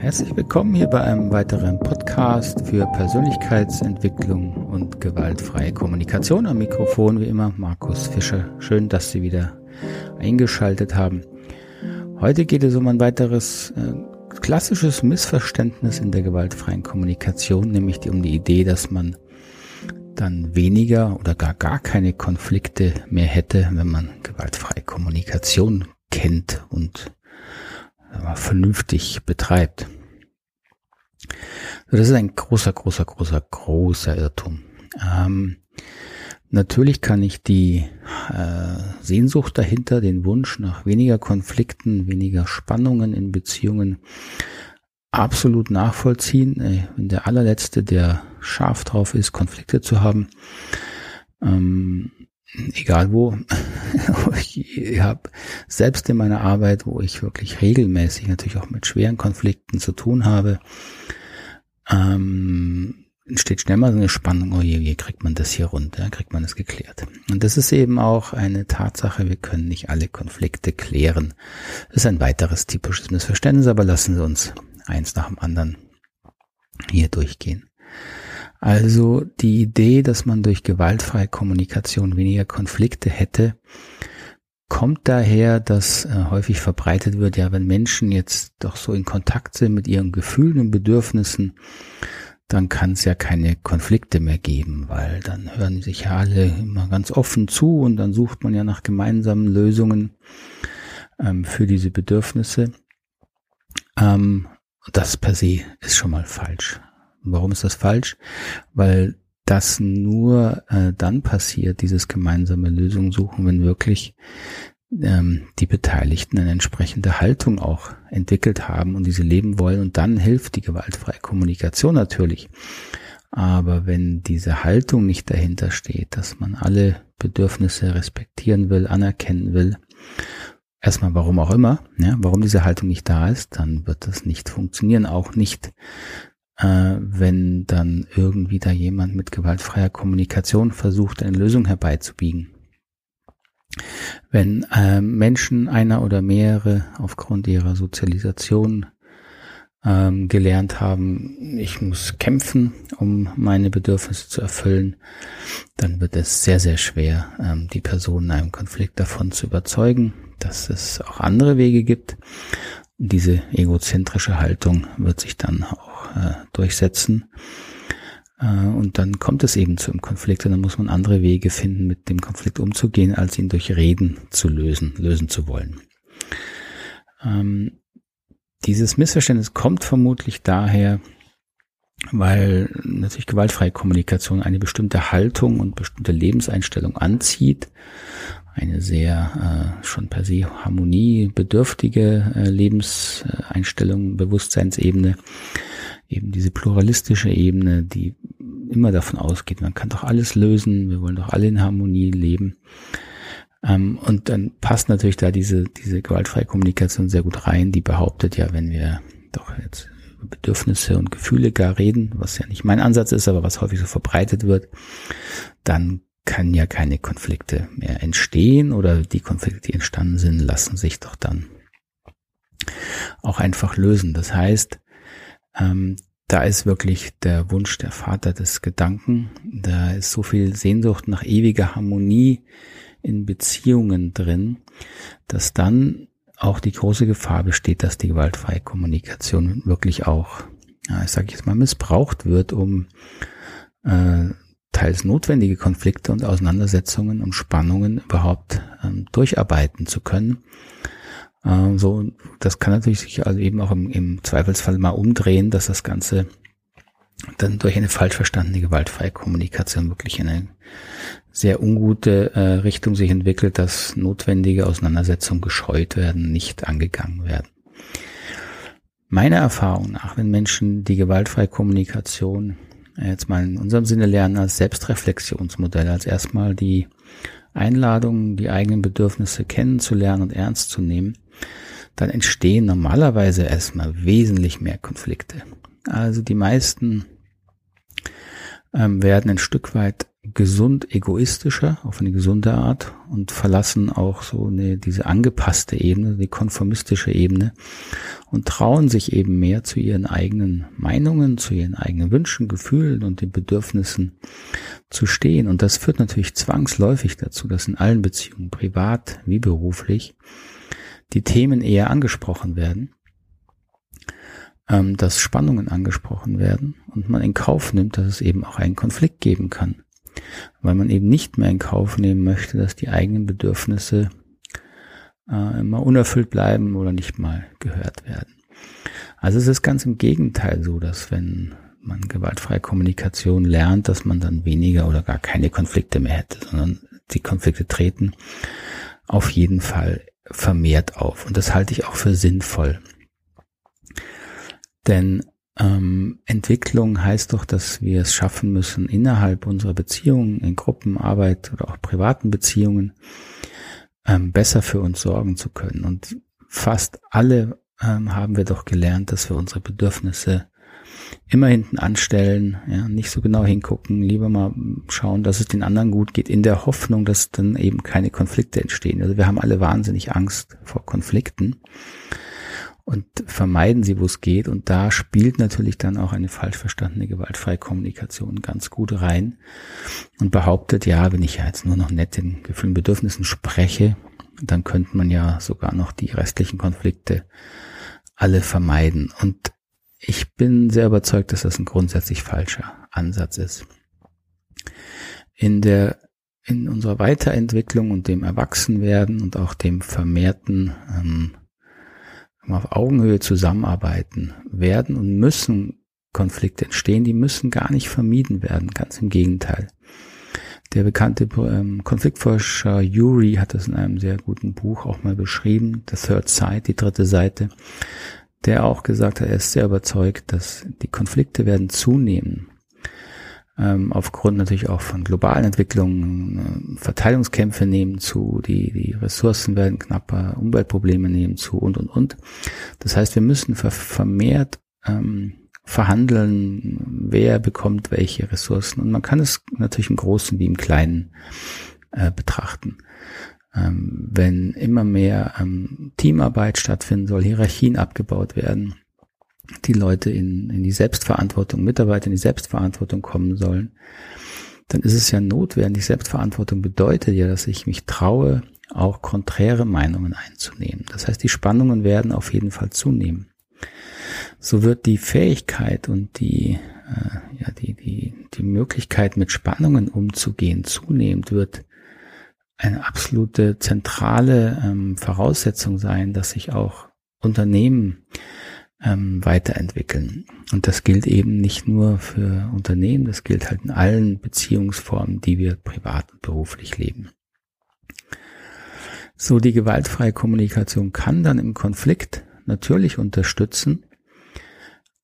Herzlich willkommen hier bei einem weiteren Podcast für Persönlichkeitsentwicklung und gewaltfreie Kommunikation. Am Mikrofon wie immer Markus Fischer. Schön, dass Sie wieder eingeschaltet haben. Heute geht es um ein weiteres äh, klassisches Missverständnis in der gewaltfreien Kommunikation, nämlich um die Idee, dass man dann weniger oder gar gar keine Konflikte mehr hätte, wenn man gewaltfreie Kommunikation kennt und vernünftig betreibt. das ist ein großer, großer, großer, großer Irrtum. Ähm, natürlich kann ich die äh, Sehnsucht dahinter, den Wunsch nach weniger Konflikten, weniger Spannungen in Beziehungen absolut nachvollziehen. Äh, wenn der allerletzte, der scharf drauf ist, Konflikte zu haben, ähm, egal wo, ich habe selbst in meiner Arbeit, wo ich wirklich regelmäßig natürlich auch mit schweren Konflikten zu tun habe, ähm, entsteht schnell mal so eine Spannung, oh je, wie kriegt man das hier runter, kriegt man das geklärt. Und das ist eben auch eine Tatsache, wir können nicht alle Konflikte klären. Das ist ein weiteres typisches Missverständnis, aber lassen Sie uns eins nach dem anderen hier durchgehen. Also die Idee, dass man durch gewaltfreie Kommunikation weniger Konflikte hätte, kommt daher, dass äh, häufig verbreitet wird, ja, wenn Menschen jetzt doch so in Kontakt sind mit ihren Gefühlen und Bedürfnissen, dann kann es ja keine Konflikte mehr geben, weil dann hören sich ja alle immer ganz offen zu und dann sucht man ja nach gemeinsamen Lösungen ähm, für diese Bedürfnisse. Ähm, das per se ist schon mal falsch. Warum ist das falsch? Weil das nur äh, dann passiert, dieses gemeinsame Lösung suchen, wenn wirklich ähm, die Beteiligten eine entsprechende Haltung auch entwickelt haben und diese leben wollen. Und dann hilft die gewaltfreie Kommunikation natürlich. Aber wenn diese Haltung nicht dahinter steht, dass man alle Bedürfnisse respektieren will, anerkennen will, erstmal warum auch immer, ja, warum diese Haltung nicht da ist, dann wird das nicht funktionieren, auch nicht wenn dann irgendwie da jemand mit gewaltfreier Kommunikation versucht, eine Lösung herbeizubiegen. Wenn äh, Menschen einer oder mehrere aufgrund ihrer Sozialisation ähm, gelernt haben, ich muss kämpfen, um meine Bedürfnisse zu erfüllen, dann wird es sehr, sehr schwer, ähm, die Person in einem Konflikt davon zu überzeugen, dass es auch andere Wege gibt. Diese egozentrische Haltung wird sich dann auch äh, durchsetzen. Äh, und dann kommt es eben zu einem Konflikt und dann muss man andere Wege finden, mit dem Konflikt umzugehen, als ihn durch Reden zu lösen, lösen zu wollen. Ähm, dieses Missverständnis kommt vermutlich daher, weil natürlich gewaltfreie Kommunikation eine bestimmte Haltung und bestimmte Lebenseinstellung anzieht, eine sehr äh, schon per se harmoniebedürftige äh, Lebenseinstellung, Bewusstseinsebene, eben diese pluralistische Ebene, die immer davon ausgeht, man kann doch alles lösen, wir wollen doch alle in Harmonie leben. Ähm, und dann passt natürlich da diese, diese gewaltfreie Kommunikation sehr gut rein, die behauptet ja, wenn wir doch jetzt Bedürfnisse und Gefühle gar reden, was ja nicht mein Ansatz ist, aber was häufig so verbreitet wird, dann kann ja keine Konflikte mehr entstehen oder die Konflikte, die entstanden sind, lassen sich doch dann auch einfach lösen. Das heißt, ähm, da ist wirklich der Wunsch der Vater des Gedanken. Da ist so viel Sehnsucht nach ewiger Harmonie in Beziehungen drin, dass dann auch die große Gefahr besteht, dass die gewaltfreie Kommunikation wirklich auch, ja, ich sage jetzt mal, missbraucht wird, um äh, teils notwendige Konflikte und Auseinandersetzungen und Spannungen überhaupt ähm, durcharbeiten zu können ähm, so, das kann natürlich sich also eben auch im, im Zweifelsfall mal umdrehen, dass das Ganze dann durch eine falsch verstandene gewaltfreie Kommunikation wirklich in eine sehr ungute äh, Richtung sich entwickelt, dass notwendige Auseinandersetzungen gescheut werden, nicht angegangen werden. Meiner Erfahrung nach, wenn Menschen die gewaltfreie Kommunikation jetzt mal in unserem Sinne lernen als Selbstreflexionsmodell, als erstmal die Einladung, die eigenen Bedürfnisse kennenzulernen und ernst zu nehmen, dann entstehen normalerweise erstmal wesentlich mehr Konflikte. Also die meisten ähm, werden ein Stück weit gesund egoistischer auf eine gesunde Art und verlassen auch so eine, diese angepasste Ebene, die konformistische Ebene und trauen sich eben mehr zu ihren eigenen Meinungen, zu ihren eigenen Wünschen, Gefühlen und den Bedürfnissen zu stehen. Und das führt natürlich zwangsläufig dazu, dass in allen Beziehungen, privat wie beruflich, die Themen eher angesprochen werden, ähm, dass Spannungen angesprochen werden und man in Kauf nimmt, dass es eben auch einen Konflikt geben kann weil man eben nicht mehr in Kauf nehmen möchte, dass die eigenen Bedürfnisse äh, immer unerfüllt bleiben oder nicht mal gehört werden. Also es ist ganz im Gegenteil so, dass wenn man gewaltfreie Kommunikation lernt, dass man dann weniger oder gar keine Konflikte mehr hätte, sondern die Konflikte treten auf jeden Fall vermehrt auf. Und das halte ich auch für sinnvoll. Denn ähm, Entwicklung heißt doch, dass wir es schaffen müssen, innerhalb unserer Beziehungen, in Gruppenarbeit oder auch privaten Beziehungen, ähm, besser für uns sorgen zu können. Und fast alle ähm, haben wir doch gelernt, dass wir unsere Bedürfnisse immer hinten anstellen, ja, nicht so genau hingucken, lieber mal schauen, dass es den anderen gut geht, in der Hoffnung, dass dann eben keine Konflikte entstehen. Also wir haben alle wahnsinnig Angst vor Konflikten und vermeiden sie, wo es geht. Und da spielt natürlich dann auch eine falsch verstandene gewaltfreie Kommunikation ganz gut rein und behauptet, ja, wenn ich ja jetzt nur noch nett in Gefühlen, Bedürfnissen spreche, dann könnte man ja sogar noch die restlichen Konflikte alle vermeiden. Und ich bin sehr überzeugt, dass das ein grundsätzlich falscher Ansatz ist. In der in unserer Weiterentwicklung und dem Erwachsenwerden und auch dem vermehrten ähm, auf Augenhöhe zusammenarbeiten werden und müssen Konflikte entstehen, die müssen gar nicht vermieden werden, ganz im Gegenteil. Der bekannte ähm, Konfliktforscher Yuri hat das in einem sehr guten Buch auch mal beschrieben, The Third Side, die dritte Seite, der auch gesagt hat, er ist sehr überzeugt, dass die Konflikte werden zunehmen ähm, aufgrund natürlich auch von globalen Entwicklungen, äh, Verteilungskämpfe nehmen zu, die, die Ressourcen werden knapper, Umweltprobleme nehmen zu und, und, und. Das heißt, wir müssen vermehrt ähm, verhandeln, wer bekommt welche Ressourcen. Und man kann es natürlich im Großen wie im Kleinen äh, betrachten. Ähm, wenn immer mehr ähm, Teamarbeit stattfinden soll, Hierarchien abgebaut werden, die Leute in, in die Selbstverantwortung, Mitarbeiter in die Selbstverantwortung kommen sollen, dann ist es ja notwendig. Selbstverantwortung bedeutet ja, dass ich mich traue, auch konträre Meinungen einzunehmen. Das heißt, die Spannungen werden auf jeden Fall zunehmen. So wird die Fähigkeit und die, äh, ja, die, die, die Möglichkeit, mit Spannungen umzugehen, zunehmend wird eine absolute zentrale ähm, Voraussetzung sein, dass sich auch Unternehmen ähm, weiterentwickeln. Und das gilt eben nicht nur für Unternehmen, das gilt halt in allen Beziehungsformen, die wir privat und beruflich leben. So, die gewaltfreie Kommunikation kann dann im Konflikt natürlich unterstützen,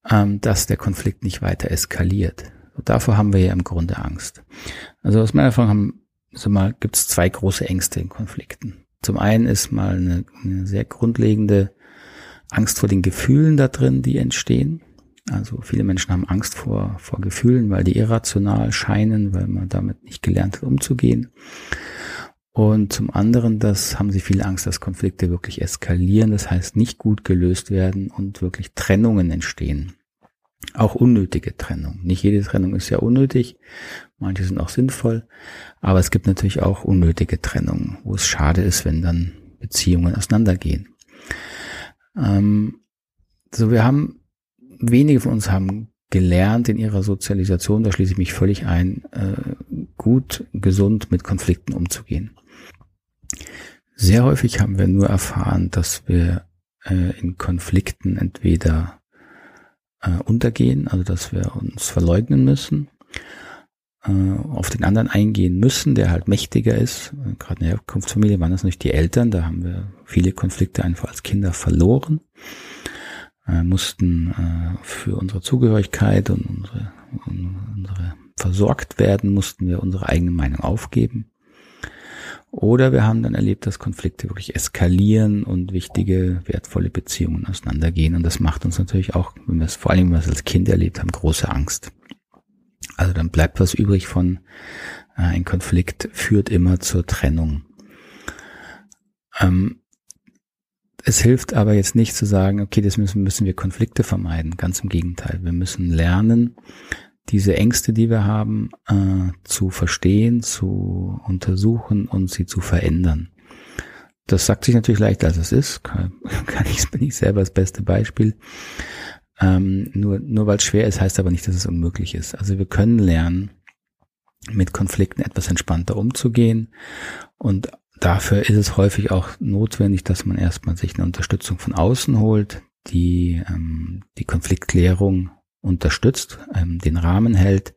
ähm, dass der Konflikt nicht weiter eskaliert. Und davor haben wir ja im Grunde Angst. Also aus meiner Erfahrung haben, so mal, gibt es zwei große Ängste in Konflikten. Zum einen ist mal eine, eine sehr grundlegende Angst vor den Gefühlen da drin, die entstehen. Also viele Menschen haben Angst vor, vor Gefühlen, weil die irrational scheinen, weil man damit nicht gelernt hat, umzugehen. Und zum anderen, das haben sie viel Angst, dass Konflikte wirklich eskalieren, das heißt nicht gut gelöst werden und wirklich Trennungen entstehen. Auch unnötige Trennung. Nicht jede Trennung ist ja unnötig, manche sind auch sinnvoll, aber es gibt natürlich auch unnötige Trennungen, wo es schade ist, wenn dann Beziehungen auseinandergehen. Ähm, so, wir haben, wenige von uns haben gelernt in ihrer Sozialisation, da schließe ich mich völlig ein, äh, gut, gesund mit Konflikten umzugehen. Sehr häufig haben wir nur erfahren, dass wir äh, in Konflikten entweder äh, untergehen, also dass wir uns verleugnen müssen, auf den anderen eingehen müssen, der halt mächtiger ist. Gerade in der Herkunftsfamilie waren das nicht die Eltern, da haben wir viele Konflikte einfach als Kinder verloren, äh, mussten äh, für unsere Zugehörigkeit und unsere, unsere versorgt werden, mussten wir unsere eigene Meinung aufgeben. Oder wir haben dann erlebt, dass Konflikte wirklich eskalieren und wichtige, wertvolle Beziehungen auseinandergehen. Und das macht uns natürlich auch, wenn wir es vor allem, wenn wir es als Kind erlebt haben, große Angst. Also dann bleibt was übrig von Äh, ein Konflikt führt immer zur Trennung. Ähm, es hilft aber jetzt nicht zu sagen, okay, das müssen, müssen wir Konflikte vermeiden. Ganz im Gegenteil. Wir müssen lernen, diese Ängste, die wir haben, äh, zu verstehen, zu untersuchen und sie zu verändern. Das sagt sich natürlich leichter, als es ist. Kann, kann ich, bin ich selber das beste Beispiel. Ähm, nur nur weil es schwer ist, heißt aber nicht, dass es unmöglich ist. Also wir können lernen, mit Konflikten etwas entspannter umzugehen. Und dafür ist es häufig auch notwendig, dass man erstmal sich eine Unterstützung von außen holt, die ähm, die Konfliktklärung unterstützt, ähm, den Rahmen hält,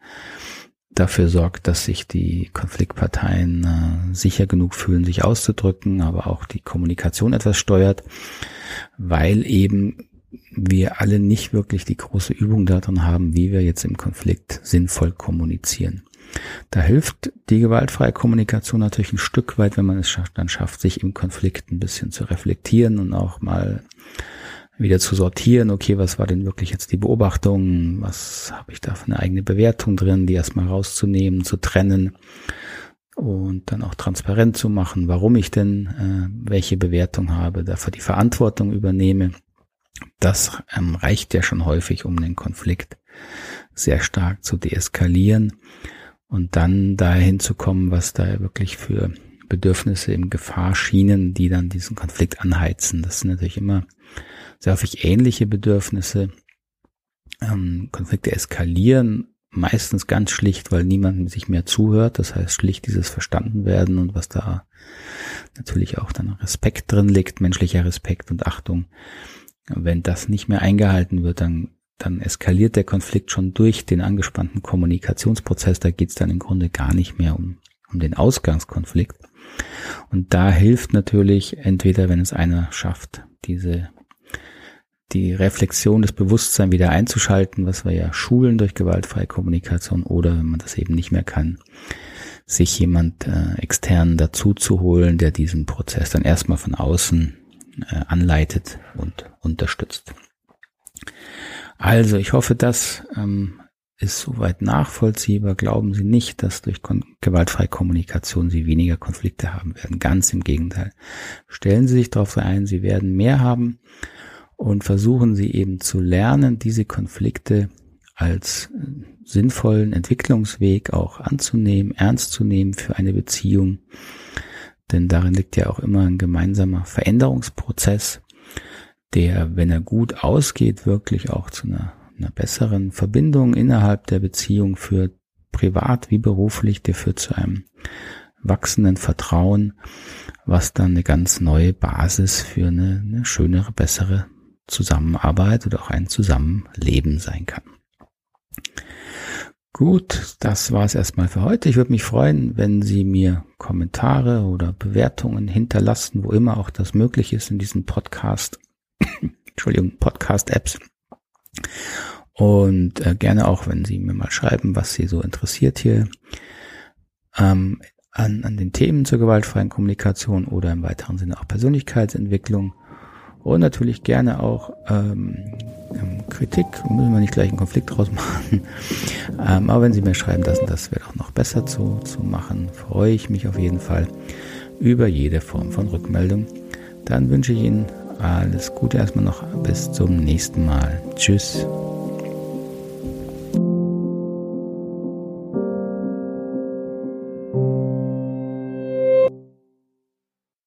dafür sorgt, dass sich die Konfliktparteien äh, sicher genug fühlen, sich auszudrücken, aber auch die Kommunikation etwas steuert, weil eben wir alle nicht wirklich die große Übung darin haben, wie wir jetzt im Konflikt sinnvoll kommunizieren. Da hilft die gewaltfreie Kommunikation natürlich ein Stück weit, wenn man es dann schafft, sich im Konflikt ein bisschen zu reflektieren und auch mal wieder zu sortieren, okay, was war denn wirklich jetzt die Beobachtung, was habe ich da für eine eigene Bewertung drin, die erstmal rauszunehmen, zu trennen und dann auch transparent zu machen, warum ich denn äh, welche Bewertung habe, dafür die Verantwortung übernehme. Das ähm, reicht ja schon häufig, um den Konflikt sehr stark zu deeskalieren und dann dahin zu kommen, was da wirklich für Bedürfnisse im Gefahr schienen, die dann diesen Konflikt anheizen. Das sind natürlich immer sehr häufig ähnliche Bedürfnisse. Ähm, Konflikte eskalieren meistens ganz schlicht, weil niemand sich mehr zuhört. Das heißt schlicht dieses Verstanden werden und was da natürlich auch dann Respekt drin liegt, menschlicher Respekt und Achtung. Wenn das nicht mehr eingehalten wird, dann dann eskaliert der Konflikt schon durch den angespannten Kommunikationsprozess. Da geht es dann im Grunde gar nicht mehr um, um den Ausgangskonflikt. Und da hilft natürlich entweder, wenn es einer schafft, diese die Reflexion des Bewusstseins wieder einzuschalten, was wir ja schulen durch gewaltfreie Kommunikation, oder wenn man das eben nicht mehr kann, sich jemand äh, extern dazu zu holen, der diesen Prozess dann erstmal von außen äh, anleitet und unterstützt. Also, ich hoffe, das ähm, ist soweit nachvollziehbar. Glauben Sie nicht, dass durch gewaltfreie Kommunikation Sie weniger Konflikte haben werden. Ganz im Gegenteil. Stellen Sie sich darauf ein, Sie werden mehr haben und versuchen Sie eben zu lernen, diese Konflikte als äh, sinnvollen Entwicklungsweg auch anzunehmen, ernst zu nehmen für eine Beziehung. Denn darin liegt ja auch immer ein gemeinsamer Veränderungsprozess der, wenn er gut ausgeht, wirklich auch zu einer, einer besseren Verbindung innerhalb der Beziehung führt, privat wie beruflich, der führt zu einem wachsenden Vertrauen, was dann eine ganz neue Basis für eine, eine schönere, bessere Zusammenarbeit oder auch ein Zusammenleben sein kann. Gut, das war es erstmal für heute. Ich würde mich freuen, wenn Sie mir Kommentare oder Bewertungen hinterlassen, wo immer auch das möglich ist in diesem Podcast. Entschuldigung, Podcast-Apps. Und äh, gerne auch, wenn Sie mir mal schreiben, was Sie so interessiert hier ähm, an, an den Themen zur gewaltfreien Kommunikation oder im weiteren Sinne auch Persönlichkeitsentwicklung. Und natürlich gerne auch ähm Kritik, müssen wir nicht gleich einen Konflikt draus machen. ähm, aber wenn Sie mir schreiben, und das wäre auch noch besser zu, zu machen, freue ich mich auf jeden Fall über jede Form von Rückmeldung. Dann wünsche ich Ihnen alles Gute erstmal noch. Bis zum nächsten Mal. Tschüss.